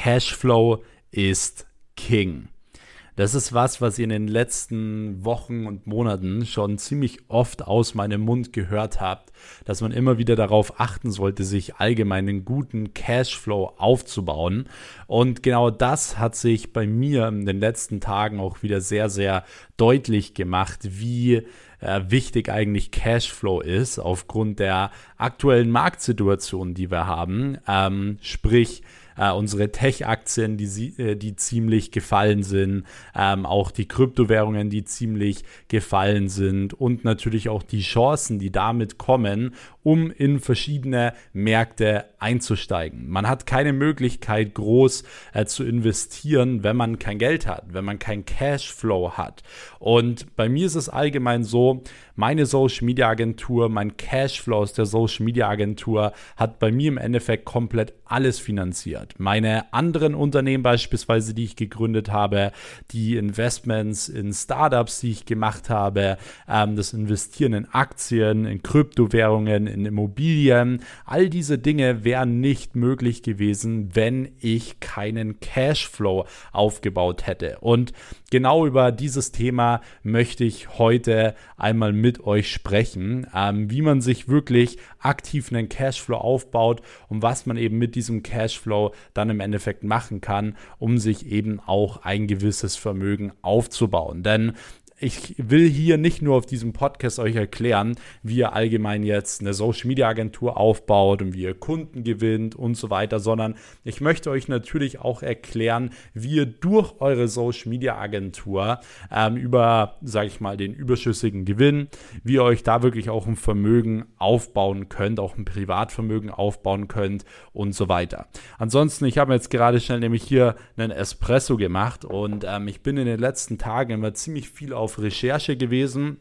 Cashflow ist King. Das ist was, was ihr in den letzten Wochen und Monaten schon ziemlich oft aus meinem Mund gehört habt, dass man immer wieder darauf achten sollte, sich allgemein einen guten Cashflow aufzubauen. Und genau das hat sich bei mir in den letzten Tagen auch wieder sehr, sehr deutlich gemacht, wie äh, wichtig eigentlich Cashflow ist aufgrund der aktuellen Marktsituation, die wir haben. Ähm, sprich, äh, unsere Tech-Aktien, die, äh, die ziemlich gefallen sind, ähm, auch die Kryptowährungen, die ziemlich gefallen sind. Und natürlich auch die Chancen, die damit kommen, um in verschiedene Märkte einzusteigen. Man hat keine Möglichkeit, groß äh, zu investieren, wenn man kein Geld hat, wenn man kein Cashflow hat. Und bei mir ist es allgemein so, meine Social Media Agentur, mein Cashflow aus der Social Media Agentur hat bei mir im Endeffekt komplett alles finanziert. Meine anderen Unternehmen beispielsweise, die ich gegründet habe, die Investments in Startups, die ich gemacht habe, ähm, das Investieren in Aktien, in Kryptowährungen, in Immobilien, all diese Dinge wären nicht möglich gewesen, wenn ich keinen Cashflow aufgebaut hätte. Und genau über dieses Thema möchte ich heute einmal mit euch sprechen, ähm, wie man sich wirklich aktiv einen Cashflow aufbaut und was man eben mit diesem Cashflow dann im Endeffekt machen kann, um sich eben auch ein gewisses Vermögen aufzubauen. Denn ich will hier nicht nur auf diesem Podcast euch erklären, wie ihr allgemein jetzt eine Social Media Agentur aufbaut und wie ihr Kunden gewinnt und so weiter, sondern ich möchte euch natürlich auch erklären, wie ihr durch eure Social Media Agentur ähm, über, sage ich mal, den überschüssigen Gewinn, wie ihr euch da wirklich auch ein Vermögen aufbauen könnt, auch ein Privatvermögen aufbauen könnt und so weiter. Ansonsten, ich habe jetzt gerade schnell nämlich hier einen Espresso gemacht und ähm, ich bin in den letzten Tagen immer ziemlich viel auf auf Recherche gewesen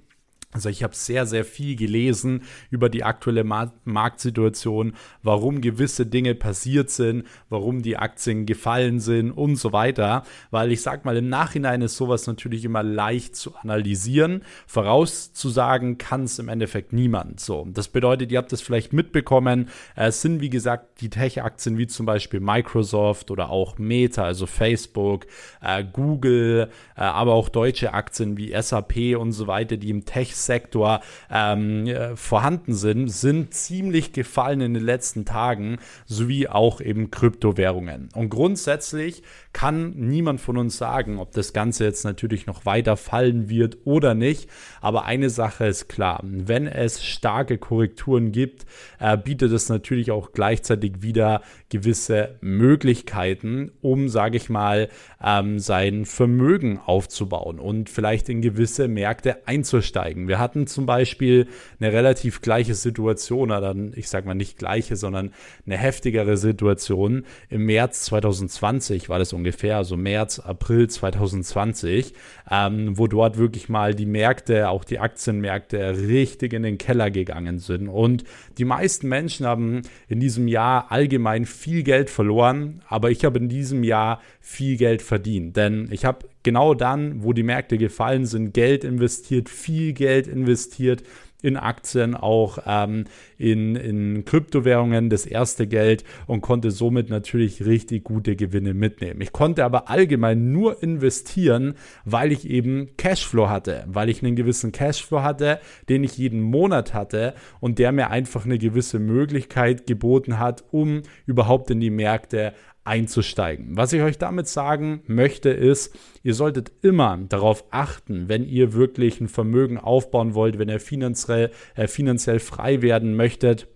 also ich habe sehr, sehr viel gelesen über die aktuelle Marktsituation, warum gewisse Dinge passiert sind, warum die Aktien gefallen sind und so weiter. Weil ich sage mal, im Nachhinein ist sowas natürlich immer leicht zu analysieren. Vorauszusagen kann es im Endeffekt niemand. So, das bedeutet, ihr habt es vielleicht mitbekommen, es sind wie gesagt die Tech-Aktien wie zum Beispiel Microsoft oder auch Meta, also Facebook, äh, Google, äh, aber auch deutsche Aktien wie SAP und so weiter, die im Tech Sektor ähm, äh, vorhanden sind, sind ziemlich gefallen in den letzten Tagen, sowie auch eben Kryptowährungen. Und grundsätzlich kann niemand von uns sagen, ob das Ganze jetzt natürlich noch weiter fallen wird oder nicht. Aber eine Sache ist klar, wenn es starke Korrekturen gibt, äh, bietet es natürlich auch gleichzeitig wieder gewisse Möglichkeiten, um, sage ich mal, ähm, sein Vermögen aufzubauen und vielleicht in gewisse Märkte einzusteigen. Wir hatten zum Beispiel eine relativ gleiche Situation, oder ich sage mal nicht gleiche, sondern eine heftigere Situation. Im März 2020 war das ungefähr, also März, April 2020, ähm, wo dort wirklich mal die Märkte, auch die Aktienmärkte, richtig in den Keller gegangen sind. Und die meisten Menschen haben in diesem Jahr allgemein viel Geld verloren, aber ich habe in diesem Jahr viel Geld verdient. Denn ich habe genau dann, wo die Märkte gefallen sind, Geld investiert, viel Geld investiert in Aktien, auch ähm, in, in Kryptowährungen das erste Geld und konnte somit natürlich richtig gute Gewinne mitnehmen. Ich konnte aber allgemein nur investieren, weil ich eben Cashflow hatte, weil ich einen gewissen Cashflow hatte, den ich jeden Monat hatte und der mir einfach eine gewisse Möglichkeit geboten hat, um überhaupt in die Märkte einzusteigen. Was ich euch damit sagen möchte, ist, ihr solltet immer darauf achten, wenn ihr wirklich ein Vermögen aufbauen wollt, wenn ihr finanziell, äh, finanziell frei werden möchtet,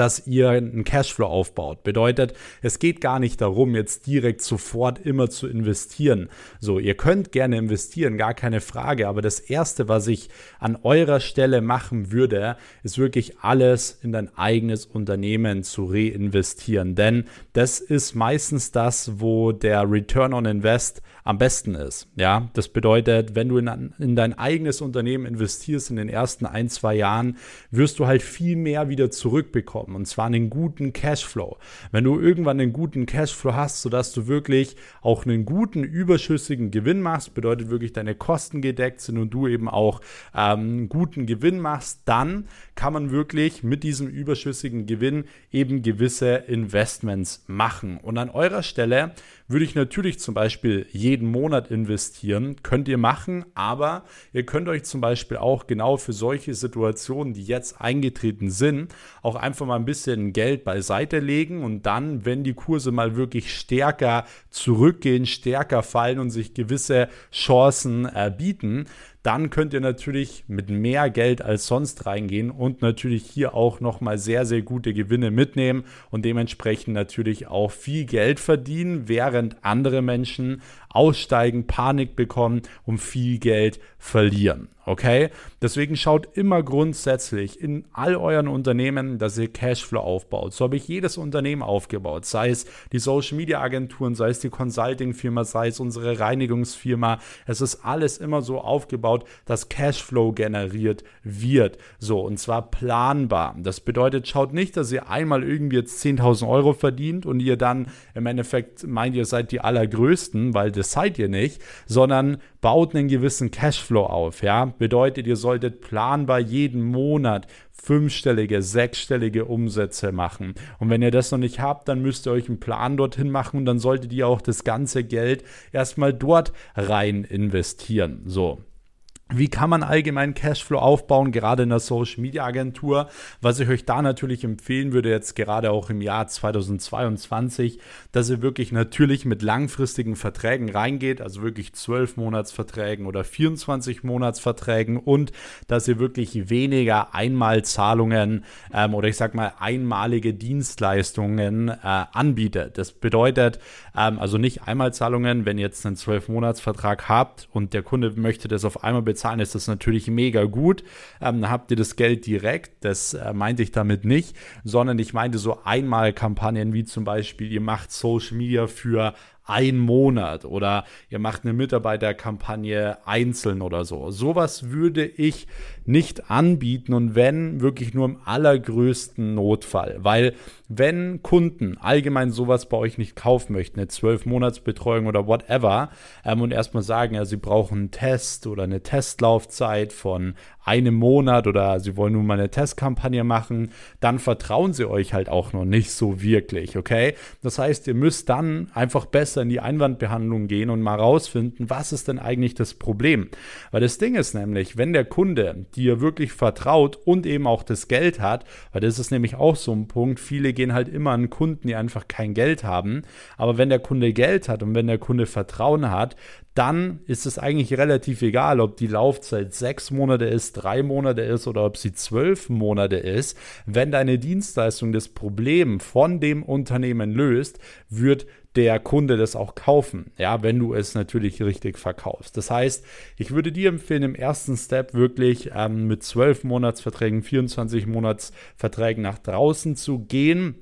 dass ihr einen Cashflow aufbaut. Bedeutet, es geht gar nicht darum, jetzt direkt sofort immer zu investieren. So, ihr könnt gerne investieren, gar keine Frage, aber das erste, was ich an eurer Stelle machen würde, ist wirklich alles in dein eigenes Unternehmen zu reinvestieren, denn das ist meistens das, wo der Return on Invest am besten ist. Ja, das bedeutet, wenn du in, in dein eigenes Unternehmen investierst in den ersten ein, zwei Jahren, wirst du halt viel mehr wieder zurückbekommen bekommen und zwar einen guten Cashflow. Wenn du irgendwann einen guten Cashflow hast, sodass du wirklich auch einen guten überschüssigen Gewinn machst, bedeutet wirklich deine Kosten gedeckt sind und du eben auch ähm, guten Gewinn machst, dann kann man wirklich mit diesem überschüssigen Gewinn eben gewisse Investments machen. Und an eurer Stelle würde ich natürlich zum Beispiel jeden Monat investieren. Könnt ihr machen, aber ihr könnt euch zum Beispiel auch genau für solche Situationen, die jetzt eingetreten sind, auch einfach mal ein bisschen Geld beiseite legen und dann, wenn die Kurse mal wirklich stärker zurückgehen, stärker fallen und sich gewisse Chancen äh, bieten, dann könnt ihr natürlich mit mehr Geld als sonst reingehen und natürlich hier auch nochmal sehr, sehr gute Gewinne mitnehmen und dementsprechend natürlich auch viel Geld verdienen, während andere Menschen aussteigen, Panik bekommen und viel Geld verlieren. Okay? Deswegen schaut immer grundsätzlich in all euren Unternehmen, dass ihr Cashflow aufbaut. So habe ich jedes Unternehmen aufgebaut, sei es die Social Media Agenturen, sei es die Consulting Firma, sei es unsere Reinigungsfirma. Es ist alles immer so aufgebaut, dass Cashflow generiert wird. So, und zwar planbar. Das bedeutet, schaut nicht, dass ihr einmal irgendwie jetzt 10.000 Euro verdient und ihr dann im Endeffekt meint, ihr seid die Allergrößten, weil das seid ihr nicht, sondern baut einen gewissen Cashflow auf. Ja? Bedeutet, ihr solltet planbar jeden Monat fünfstellige, sechsstellige Umsätze machen. Und wenn ihr das noch nicht habt, dann müsst ihr euch einen Plan dorthin machen und dann solltet ihr auch das ganze Geld erstmal dort rein investieren. So. Wie kann man allgemein Cashflow aufbauen, gerade in der Social Media Agentur? Was ich euch da natürlich empfehlen würde, jetzt gerade auch im Jahr 2022, dass ihr wirklich natürlich mit langfristigen Verträgen reingeht, also wirklich 12 Monatsverträgen oder 24 Monatsverträgen und dass ihr wirklich weniger Einmalzahlungen ähm, oder ich sag mal einmalige Dienstleistungen äh, anbietet. Das bedeutet ähm, also nicht Einmalzahlungen, wenn ihr jetzt einen 12 Monatsvertrag habt und der Kunde möchte das auf einmal bezahlen, bezahlen, ist das natürlich mega gut. Ähm, habt ihr das Geld direkt. Das äh, meinte ich damit nicht, sondern ich meinte so Einmalkampagnen wie zum Beispiel, ihr macht Social Media für ein Monat oder ihr macht eine Mitarbeiterkampagne einzeln oder so. Sowas würde ich nicht anbieten und wenn wirklich nur im allergrößten Notfall, weil wenn Kunden allgemein sowas bei euch nicht kaufen möchten, eine 12-Monats-Betreuung oder whatever, ähm, und erstmal sagen, ja, sie brauchen einen Test oder eine Testlaufzeit von einem Monat oder sie wollen nun mal eine Testkampagne machen, dann vertrauen sie euch halt auch noch nicht so wirklich, okay? Das heißt, ihr müsst dann einfach besser in die Einwandbehandlung gehen und mal rausfinden, was ist denn eigentlich das Problem? Weil das Ding ist nämlich, wenn der Kunde dir wirklich vertraut und eben auch das Geld hat, weil das ist nämlich auch so ein Punkt, viele gehen halt immer an Kunden, die einfach kein Geld haben. Aber wenn der Kunde Geld hat und wenn der Kunde Vertrauen hat, dann ist es eigentlich relativ egal, ob die Laufzeit sechs Monate ist, drei Monate ist oder ob sie zwölf Monate ist. Wenn deine Dienstleistung das Problem von dem Unternehmen löst, wird der Kunde das auch kaufen, ja, wenn du es natürlich richtig verkaufst. Das heißt, ich würde dir empfehlen, im ersten Step wirklich ähm, mit 12 Monatsverträgen, 24 Monatsverträgen nach draußen zu gehen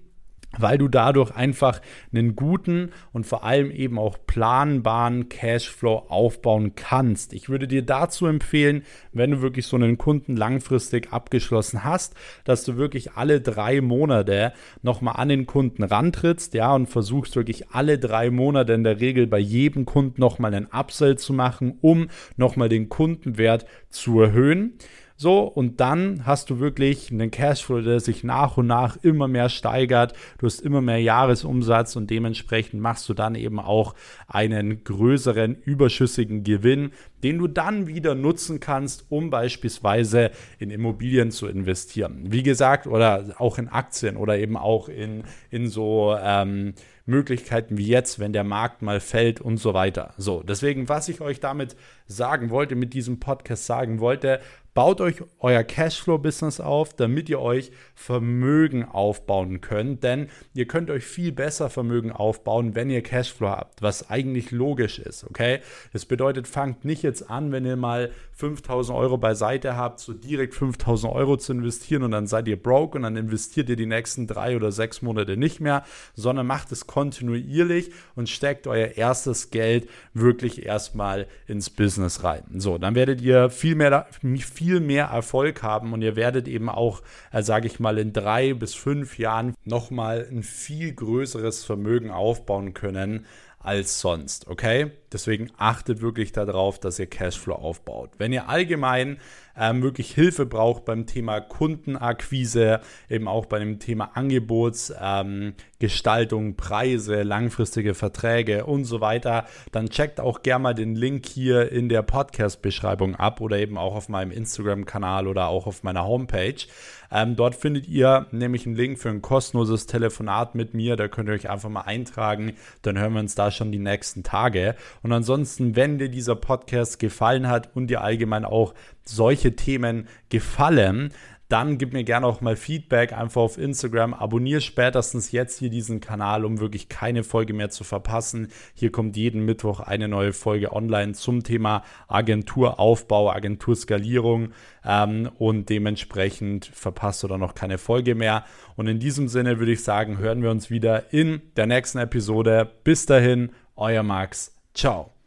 weil du dadurch einfach einen guten und vor allem eben auch planbaren Cashflow aufbauen kannst. Ich würde dir dazu empfehlen, wenn du wirklich so einen Kunden langfristig abgeschlossen hast, dass du wirklich alle drei Monate nochmal an den Kunden rantrittst, ja, und versuchst wirklich alle drei Monate in der Regel bei jedem Kunden nochmal einen Upsell zu machen, um nochmal den Kundenwert zu erhöhen. So, und dann hast du wirklich einen Cashflow, der sich nach und nach immer mehr steigert. Du hast immer mehr Jahresumsatz und dementsprechend machst du dann eben auch einen größeren überschüssigen Gewinn, den du dann wieder nutzen kannst, um beispielsweise in Immobilien zu investieren. Wie gesagt, oder auch in Aktien oder eben auch in, in so ähm, Möglichkeiten wie jetzt, wenn der Markt mal fällt und so weiter. So, deswegen, was ich euch damit sagen wollte, mit diesem Podcast sagen wollte, Baut euch euer Cashflow-Business auf, damit ihr euch Vermögen aufbauen könnt. Denn ihr könnt euch viel besser Vermögen aufbauen, wenn ihr Cashflow habt, was eigentlich logisch ist. Okay? Das bedeutet, fangt nicht jetzt an, wenn ihr mal 5000 Euro beiseite habt, so direkt 5000 Euro zu investieren und dann seid ihr broke und dann investiert ihr die nächsten drei oder sechs Monate nicht mehr, sondern macht es kontinuierlich und steckt euer erstes Geld wirklich erstmal ins Business rein. So, dann werdet ihr viel mehr, viel mehr Erfolg haben und ihr werdet eben auch, äh, sage ich mal, in drei bis fünf Jahren nochmal ein viel größeres Vermögen aufbauen können als sonst, okay? Deswegen achtet wirklich darauf, dass ihr Cashflow aufbaut. Wenn ihr allgemein ähm, wirklich Hilfe braucht beim Thema Kundenakquise, eben auch bei dem Thema Angebotsgestaltung, ähm, Preise, langfristige Verträge und so weiter, dann checkt auch gerne mal den Link hier in der Podcast-Beschreibung ab oder eben auch auf meinem Instagram-Kanal oder auch auf meiner Homepage. Ähm, dort findet ihr nämlich einen Link für ein kostenloses Telefonat mit mir. Da könnt ihr euch einfach mal eintragen. Dann hören wir uns da schon die nächsten Tage. Und ansonsten, wenn dir dieser Podcast gefallen hat und dir allgemein auch solche Themen gefallen, dann gib mir gerne auch mal Feedback einfach auf Instagram. Abonniere spätestens jetzt hier diesen Kanal, um wirklich keine Folge mehr zu verpassen. Hier kommt jeden Mittwoch eine neue Folge online zum Thema Agenturaufbau, Agenturskalierung ähm, und dementsprechend verpasst du dann noch keine Folge mehr. Und in diesem Sinne würde ich sagen, hören wir uns wieder in der nächsten Episode. Bis dahin, euer Max. Tchau.